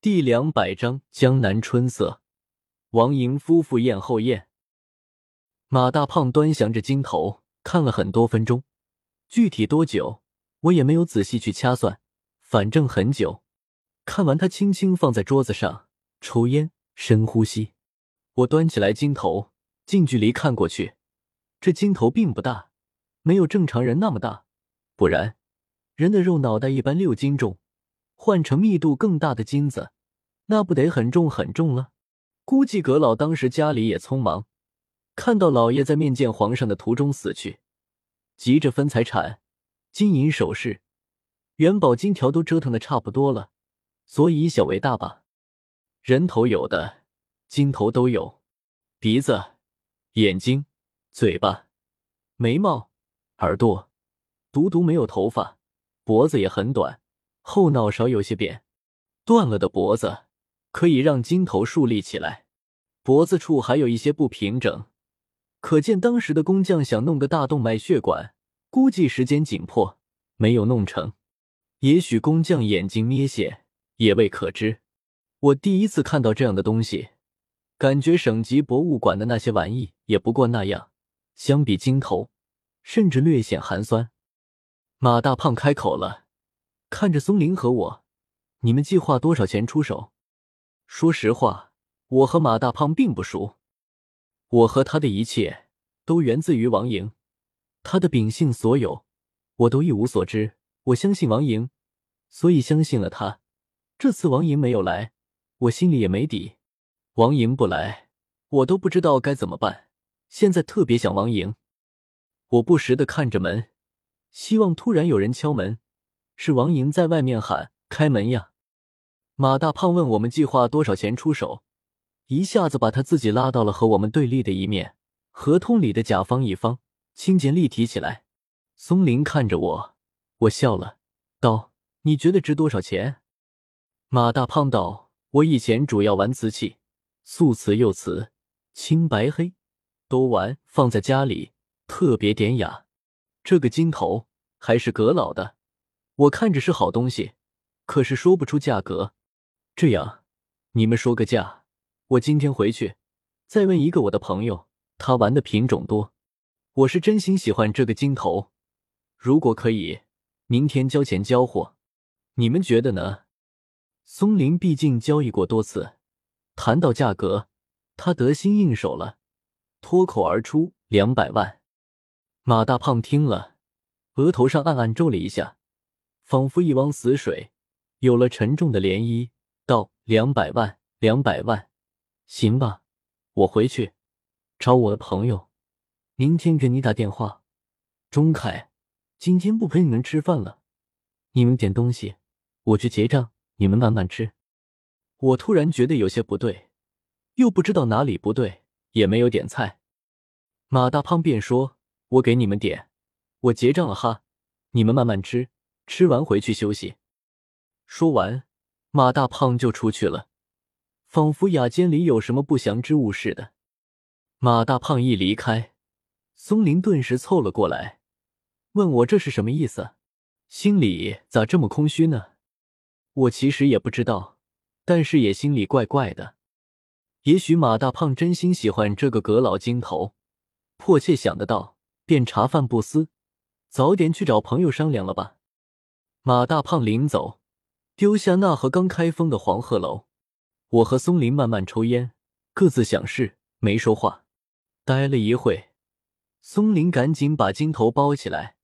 第两百章江南春色。王莹夫妇宴后宴，马大胖端详着金头，看了很多分钟，具体多久我也没有仔细去掐算，反正很久。看完，他轻轻放在桌子上，抽烟，深呼吸。我端起来金头，近距离看过去，这金头并不大，没有正常人那么大，不然人的肉脑袋一般六斤重，换成密度更大的金子，那不得很重很重了。估计葛老当时家里也匆忙，看到老爷在面见皇上的途中死去，急着分财产、金银首饰、元宝金条都折腾的差不多了，所以以小为大吧。人头有的，金头都有，鼻子、眼睛、嘴巴、眉毛、耳朵，独独没有头发，脖子也很短，后脑勺有些扁，断了的脖子。可以让金头竖立起来，脖子处还有一些不平整，可见当时的工匠想弄个大动脉血管，估计时间紧迫，没有弄成。也许工匠眼睛眯线，也未可知。我第一次看到这样的东西，感觉省级博物馆的那些玩意也不过那样，相比金头，甚至略显寒酸。马大胖开口了，看着松林和我：“你们计划多少钱出手？”说实话，我和马大胖并不熟。我和他的一切都源自于王莹，他的秉性所有，我都一无所知。我相信王莹，所以相信了他。这次王莹没有来，我心里也没底。王莹不来，我都不知道该怎么办。现在特别想王莹，我不时的看着门，希望突然有人敲门，是王莹在外面喊：“开门呀！”马大胖问我们计划多少钱出手，一下子把他自己拉到了和我们对立的一面，合同里的甲方乙方轻剑立提起来。松林看着我，我笑了，道：“你觉得值多少钱？”马大胖道：“我以前主要玩瓷器，素瓷、釉瓷、青白黑都玩，放在家里特别典雅。这个金头还是阁老的，我看着是好东西，可是说不出价格。”这样，你们说个价，我今天回去再问一个我的朋友，他玩的品种多。我是真心喜欢这个金头，如果可以，明天交钱交货，你们觉得呢？松林毕竟交易过多次，谈到价格，他得心应手了，脱口而出两百万。马大胖听了，额头上暗暗皱了一下，仿佛一汪死水有了沉重的涟漪。道两百万，两百万，行吧，我回去找我的朋友，明天给你打电话。钟凯，今天不陪你们吃饭了，你们点东西，我去结账，你们慢慢吃。我突然觉得有些不对，又不知道哪里不对，也没有点菜。马大胖便说：“我给你们点，我结账了哈，你们慢慢吃，吃完回去休息。”说完。马大胖就出去了，仿佛雅间里有什么不祥之物似的。马大胖一离开，松林顿时凑了过来，问我这是什么意思，心里咋这么空虚呢？我其实也不知道，但是也心里怪怪的。也许马大胖真心喜欢这个阁老金头，迫切想得到，便茶饭不思，早点去找朋友商量了吧。马大胖临走。丢下那盒刚开封的黄鹤楼，我和松林慢慢抽烟，各自想事，没说话。待了一会，松林赶紧把金头包起来，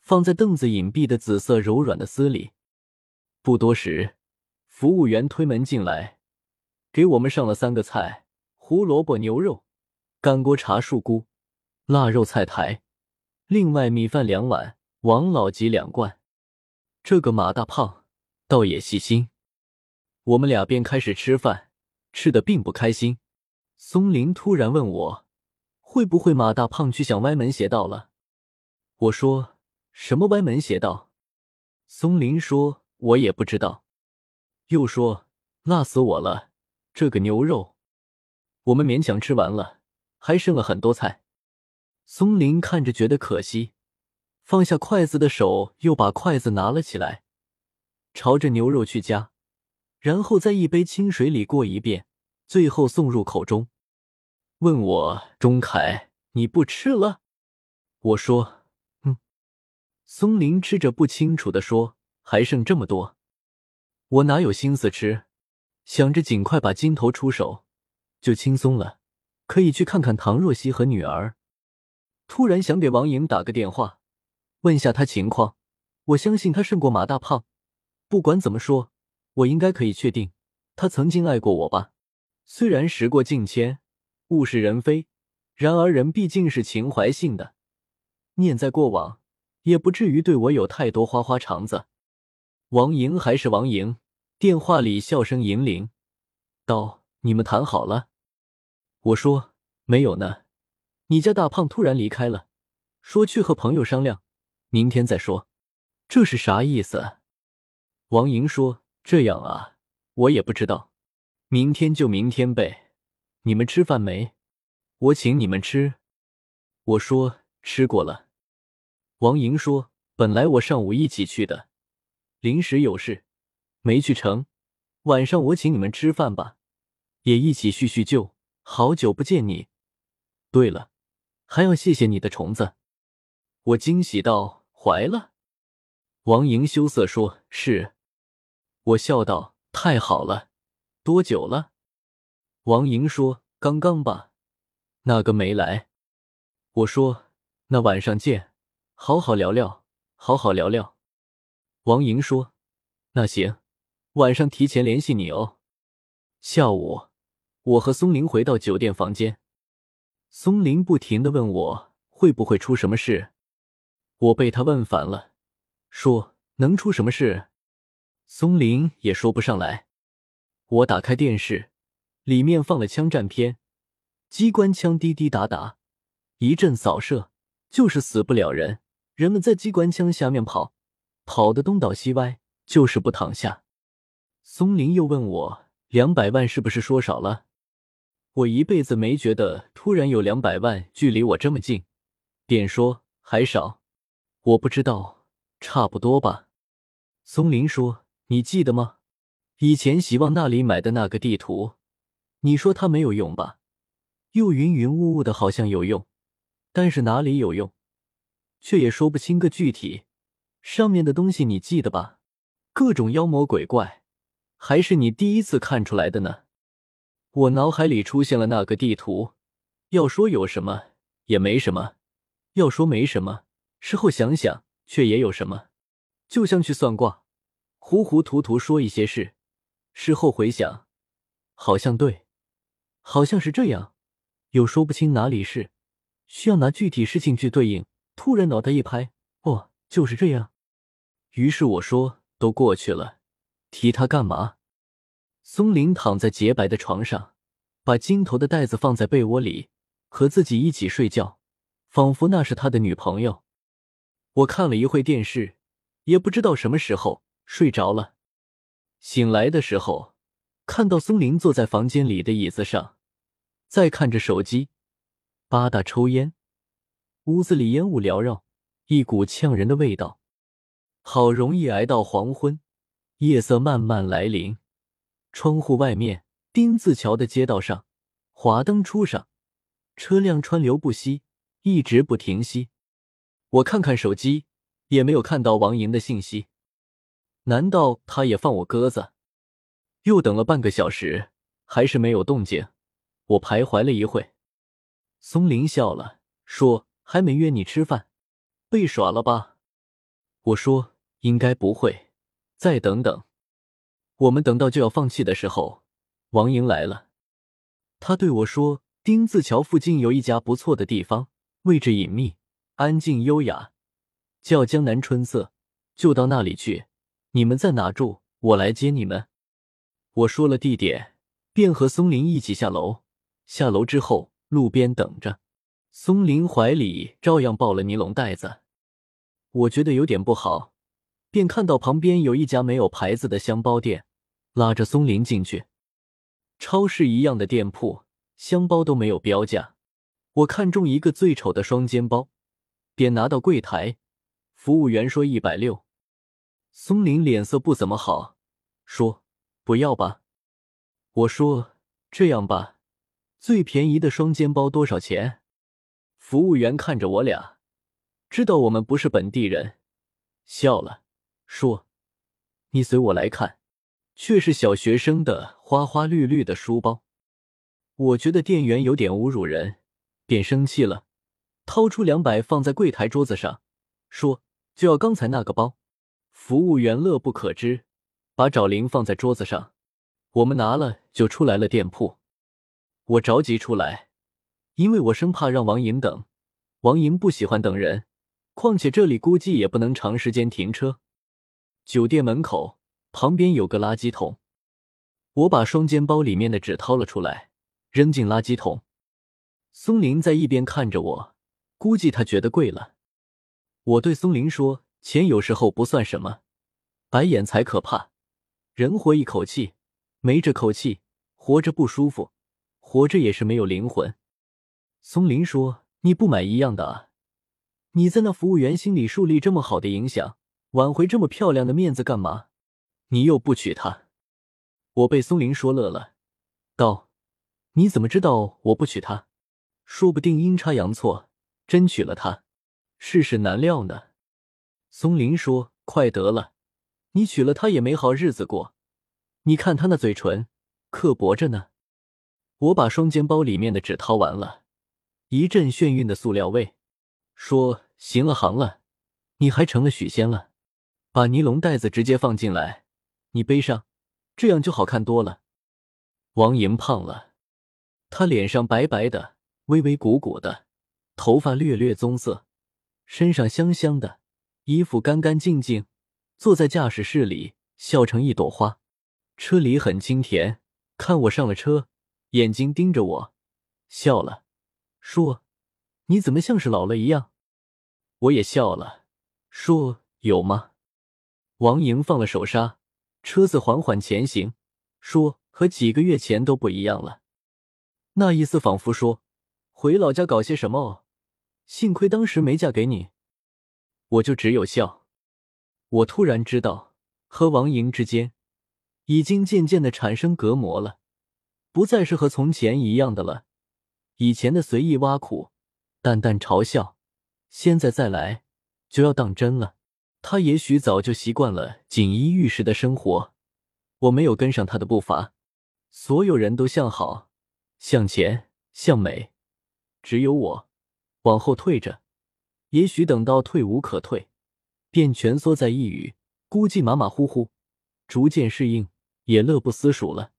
放在凳子隐蔽的紫色柔软的丝里。不多时，服务员推门进来，给我们上了三个菜：胡萝卜牛肉、干锅茶树菇、腊肉菜苔，另外米饭两碗，王老吉两罐。这个马大胖。倒也细心，我们俩便开始吃饭，吃的并不开心。松林突然问我，会不会马大胖去想歪门邪道了？我说什么歪门邪道？松林说，我也不知道。又说辣死我了，这个牛肉，我们勉强吃完了，还剩了很多菜。松林看着觉得可惜，放下筷子的手又把筷子拿了起来。朝着牛肉去夹，然后在一杯清水里过一遍，最后送入口中，问我：“钟凯，你不吃了？”我说：“嗯。”松林吃着，不清楚的说：“还剩这么多。”我哪有心思吃，想着尽快把金头出手，就轻松了，可以去看看唐若曦和女儿。突然想给王莹打个电话，问下他情况。我相信他胜过马大胖。不管怎么说，我应该可以确定，他曾经爱过我吧。虽然时过境迁，物是人非，然而人毕竟是情怀性的，念在过往，也不至于对我有太多花花肠子。王莹还是王莹。电话里笑声银铃，道：“你们谈好了？”我说：“没有呢。”你家大胖突然离开了，说去和朋友商量，明天再说。这是啥意思？王莹说：“这样啊，我也不知道。明天就明天呗。你们吃饭没？我请你们吃。”我说：“吃过了。”王莹说：“本来我上午一起去的，临时有事。”没去成，晚上我请你们吃饭吧，也一起叙叙旧。好久不见你。对了，还要谢谢你的虫子。我惊喜道：“怀了？”王莹羞涩说：“是。”我笑道：“太好了，多久了？”王莹说：“刚刚吧。”那个没来。我说：“那晚上见，好好聊聊，好好聊聊。”王莹说：“那行。”晚上提前联系你哦。下午，我和松林回到酒店房间，松林不停的问我会不会出什么事，我被他问烦了，说能出什么事？松林也说不上来。我打开电视，里面放了枪战片，机关枪滴滴答答，一阵扫射，就是死不了人，人们在机关枪下面跑，跑得东倒西歪，就是不躺下。松林又问我：“两百万是不是说少了？”我一辈子没觉得突然有两百万距离我这么近，便说：“还少，我不知道，差不多吧。”松林说：“你记得吗？以前希望那里买的那个地图，你说它没有用吧？又云云雾雾的，好像有用，但是哪里有用，却也说不清个具体。上面的东西你记得吧？各种妖魔鬼怪。”还是你第一次看出来的呢？我脑海里出现了那个地图，要说有什么也没什么，要说没什么，事后想想却也有什么。就像去算卦，糊糊涂涂说一些事，事后回想，好像对，好像是这样，又说不清哪里是，需要拿具体事情去对应。突然脑袋一拍，哦，就是这样。于是我说，都过去了。提他干嘛？松林躺在洁白的床上，把金头的袋子放在被窝里，和自己一起睡觉，仿佛那是他的女朋友。我看了一会电视，也不知道什么时候睡着了。醒来的时候，看到松林坐在房间里的椅子上，在看着手机，吧嗒抽烟。屋子里烟雾缭绕，一股呛人的味道。好容易挨到黄昏。夜色慢慢来临，窗户外面丁字桥的街道上，华灯初上，车辆川流不息，一直不停息。我看看手机，也没有看到王莹的信息。难道他也放我鸽子？又等了半个小时，还是没有动静。我徘徊了一会，松林笑了，说：“还没约你吃饭，被耍了吧？”我说：“应该不会。”再等等，我们等到就要放弃的时候，王莹来了。他对我说：“丁字桥附近有一家不错的地方，位置隐秘，安静优雅，叫江南春色，就到那里去。你们在哪住？我来接你们。”我说了地点，便和松林一起下楼。下楼之后，路边等着，松林怀里照样抱了尼龙袋子。我觉得有点不好。便看到旁边有一家没有牌子的香包店，拉着松林进去。超市一样的店铺，香包都没有标价。我看中一个最丑的双肩包，便拿到柜台，服务员说一百六。松林脸色不怎么好，说：“不要吧？我说这样吧，最便宜的双肩包多少钱？服务员看着我俩，知道我们不是本地人，笑了，说：“你随我来看。”却是小学生的花花绿绿的书包。我觉得店员有点侮辱人，便生气了，掏出两百放在柜台桌子上，说：“就要刚才那个包。”服务员乐不可支，把找零放在桌子上。我们拿了就出来了店铺。我着急出来，因为我生怕让王莹等。王莹不喜欢等人，况且这里估计也不能长时间停车。酒店门口旁边有个垃圾桶，我把双肩包里面的纸掏了出来，扔进垃圾桶。松林在一边看着我，估计他觉得贵了。我对松林说：“钱有时候不算什么，白眼才可怕。人活一口气。”没这口气，活着不舒服，活着也是没有灵魂。松林说：“你不买一样的啊？你在那服务员心里树立这么好的影响，挽回这么漂亮的面子干嘛？你又不娶她。”我被松林说乐了，道：“你怎么知道我不娶她？说不定阴差阳错真娶了她，世事难料呢。”松林说：“快得了，你娶了她也没好日子过。”你看她那嘴唇，刻薄着呢。我把双肩包里面的纸掏完了，一阵眩晕的塑料味。说行了行了，你还成了许仙了。把尼龙袋子直接放进来，你背上，这样就好看多了。王莹胖了，她脸上白白的，微微鼓鼓的，头发略略棕色，身上香香的，衣服干干净净，坐在驾驶室里笑成一朵花。车里很清甜，看我上了车，眼睛盯着我，笑了，说：“你怎么像是老了一样？”我也笑了，说：“有吗？”王莹放了手刹，车子缓缓前行，说：“和几个月前都不一样了。”那意思仿佛说：“回老家搞些什么？幸亏当时没嫁给你。”我就只有笑。我突然知道，和王莹之间。已经渐渐的产生隔膜了，不再是和从前一样的了。以前的随意挖苦、淡淡嘲笑，现在再来就要当真了。他也许早就习惯了锦衣玉食的生活，我没有跟上他的步伐。所有人都向好、向前、向美，只有我往后退着。也许等到退无可退，便蜷缩在一隅，估计马马虎虎，逐渐适应。也乐不思蜀了。